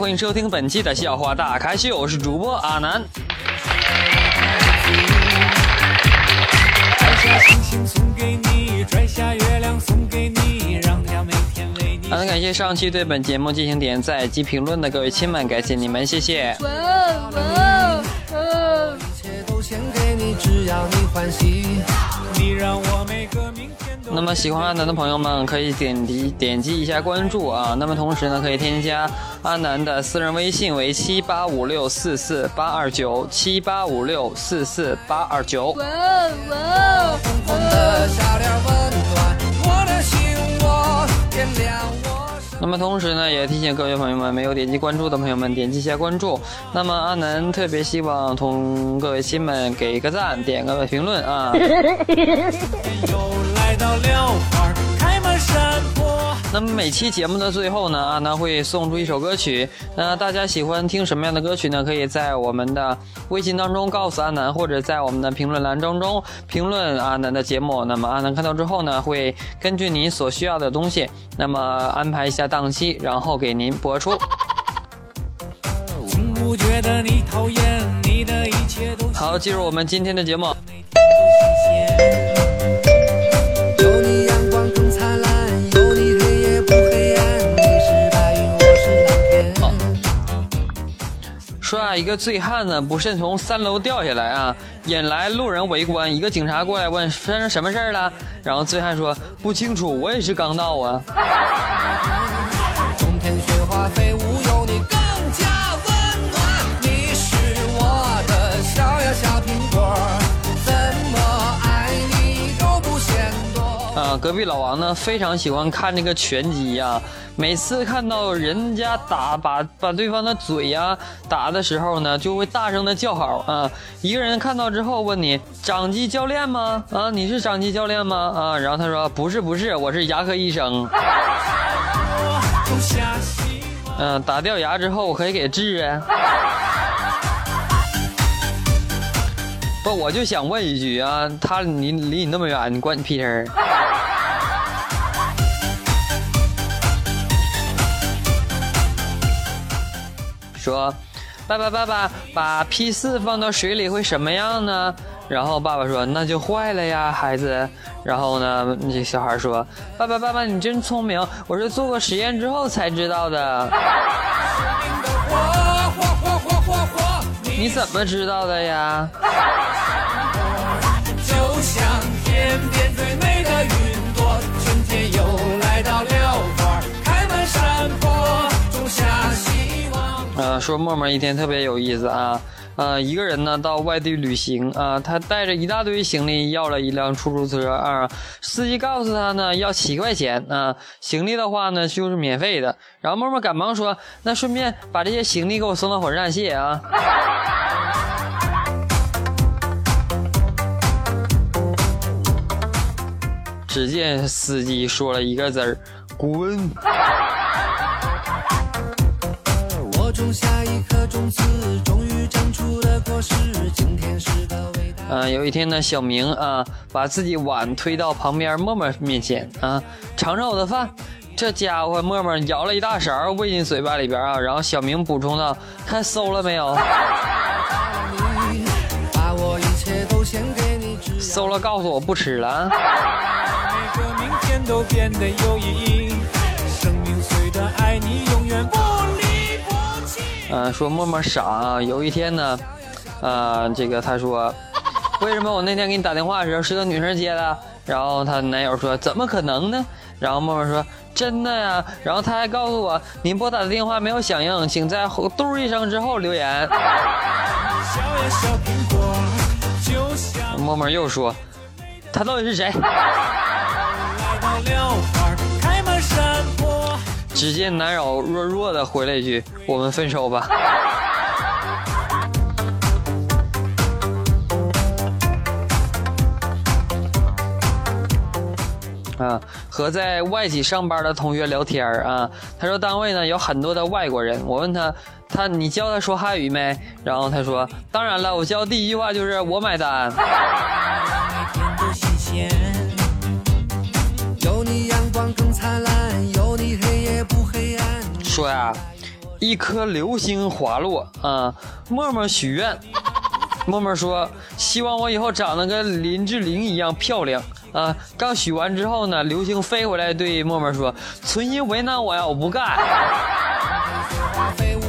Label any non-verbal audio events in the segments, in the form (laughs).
欢迎收听本期的笑话大咖秀，我是主播阿南。好的，感谢上期对本节目进行点赞及评论的各位亲们，感谢你们，谢谢。那么喜欢阿南的朋友们可以点击点击一下关注啊。那么同时呢，可以添加阿南的私人微信为七八五六四四八二九七八五六四四八二九。那么同时呢，也提醒各位朋友们，没有点击关注的朋友们点击一下关注。那么阿南特别希望同各位亲们给个赞，点个评论啊。(laughs) 那么每期节目的最后呢，阿南会送出一首歌曲。那大家喜欢听什么样的歌曲呢？可以在我们的微信当中告诉阿南，或者在我们的评论栏当中评论阿南的节目。那么阿南看到之后呢，会根据您所需要的东西，那么安排一下档期，然后给您播出。好，进入我们今天的节目。一个醉汉呢不慎从三楼掉下来啊，引来路人围观。一个警察过来问发生什么事儿了，然后醉汉说不清楚，我也是刚到啊。冬天雪花飞舞。小呀小苹果隔壁老王呢非常喜欢看这个拳击呀。每次看到人家打把把对方的嘴呀打的时候呢，就会大声的叫好啊。一个人看到之后问你掌机教练吗？啊，你是掌机教练吗？啊，然后他说不是不是，我是牙科医生。(laughs) 嗯，打掉牙之后我可以给治啊。不，我就想问一句啊，他离离你那么远，你关你屁事儿？说，爸爸爸爸，把 P 四放到水里会什么样呢？然后爸爸说，那就坏了呀，孩子。然后呢，那小孩说，爸爸爸爸，你真聪明，我是做过实验之后才知道的。你怎么知道的呀？就像天边最美呃，说默默一天特别有意思啊，呃，一个人呢到外地旅行啊，他带着一大堆行李，要了一辆出租车啊，司机告诉他呢要七块钱啊，行李的话呢就是免费的，然后默默赶忙说，那顺便把这些行李给我送到火车站，谢谢啊。只见司机说了一个字儿：“滚。”嗯，有一天呢，小明啊，把自己碗推到旁边默默面前啊，尝尝我的饭。这家伙默默舀了一大勺喂进嘴巴里边啊，然后小明补充道：“看馊了没有？馊了，告诉我不吃了。”都变得有意义。生命虽短，爱你永远不离不弃。嗯，说默默傻啊。有一天呢，呃，这个他说，为什么我那天给你打电话的时候是个女生接的？然后她男友说，怎么可能呢？然后默默说，真的呀。然后他还告诉我，您拨打的电话没有响应，请在嘟一声之后留言。默默又说，他到底是谁？(laughs) 只见男友弱弱的回了一句：“我们分手吧。” (laughs) 啊，和在外企上班的同学聊天啊，他说单位呢有很多的外国人，我问他，他你教他说汉语没？然后他说，当然了，我教第一句话就是我买单。(laughs) 更灿烂，有你黑夜不黑暗说呀，一颗流星滑落啊，默默许愿。(laughs) 默默说：“希望我以后长得跟林志玲一样漂亮啊！”刚许完之后呢，流星飞回来对默默说：“存心为难我呀，我不干。” (laughs)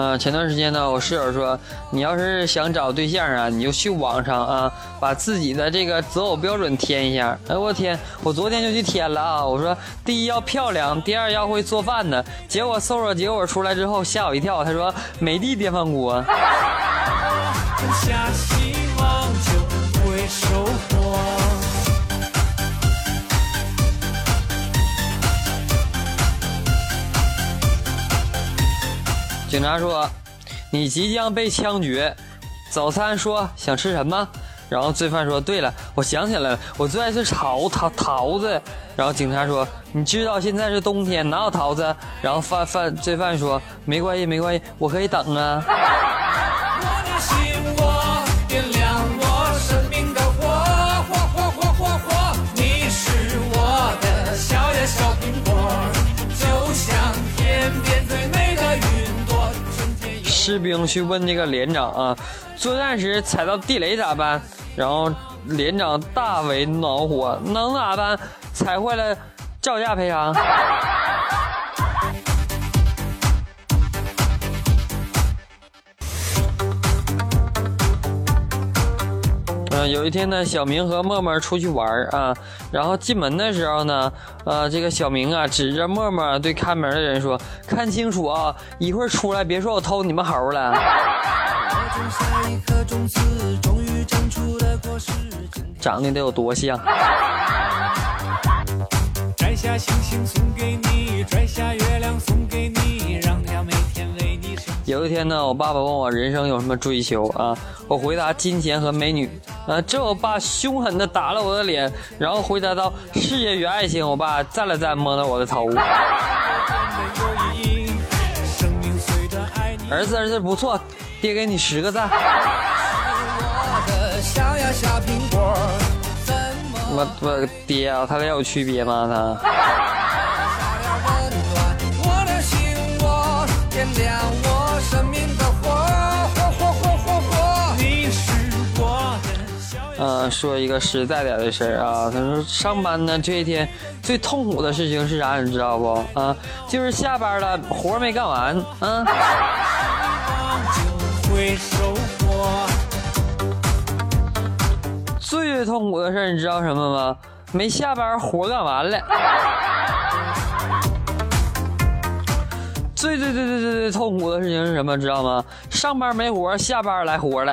嗯，前段时间呢，我室友说，你要是想找对象啊，你就去网上啊，把自己的这个择偶标准填一下。哎，我天，我昨天就去填了啊。我说，第一要漂亮，第二要会做饭的。结果搜索结果出来之后，吓我一跳。他说，美的电饭锅。(laughs) 警察说：“你即将被枪决。”早餐说：“想吃什么？”然后罪犯说：“对了，我想起来了，我最爱吃桃桃桃子。”然后警察说：“你知道现在是冬天，哪有桃子？”然后犯犯罪犯说：“没关系，没关系，我可以等啊。”士兵去问那个连长啊，作战时踩到地雷咋办？然后连长大为恼火，能咋办？踩坏了照价赔偿。有一天呢，小明和默默出去玩啊，然后进门的时候呢，呃，这个小明啊，指着默默对看门的人说：“看清楚啊，一会儿出来别说我偷你们猴了。”长得得有多像？摘下星星送给你，摘下月亮送给，你。有一天呢，我爸爸问我人生有什么追求啊？我回答金钱和美女。啊，这我爸凶狠的打了我的脸，然后回答道：“事业与爱情。”我爸赞了赞，摸了我的头。儿子，儿子不错，爹给你十个赞。我我爹啊，他俩有区别吗？他。说一个实在点的事儿啊，他说上班呢这一天最痛苦的事情是啥？你知道不？啊，就是下班了，活没干完啊。最痛苦的事你知道什么吗？没下班，活干完了。最最最最最最痛苦的事情是什么？知道吗？上班没活，下班来活了。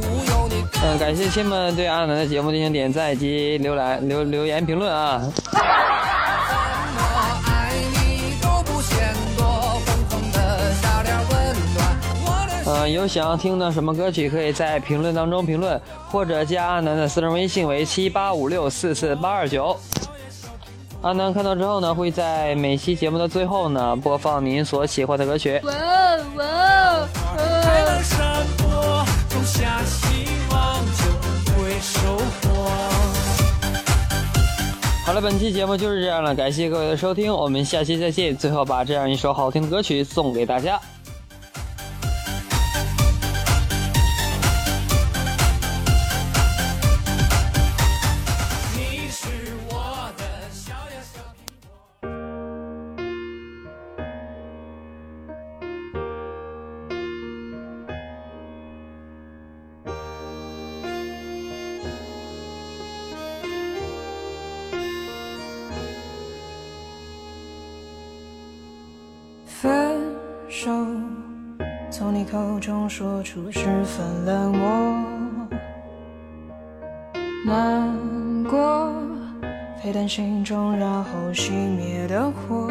嗯，感谢亲们对阿南的节目进行点赞及浏览留留言评论啊。嗯，(laughs) 有想要听的什么歌曲，可以在评论当中评论，或者加阿南的私人微信为七八五六四四八二九。阿南看到之后呢，会在每期节目的最后呢，播放您所喜欢的歌曲。哇哇！好了，本期节目就是这样了，感谢各位的收听，我们下期再见。最后把这样一首好听的歌曲送给大家。手，从你口中说出十分冷漠。难过，沸腾心中然后熄灭的火。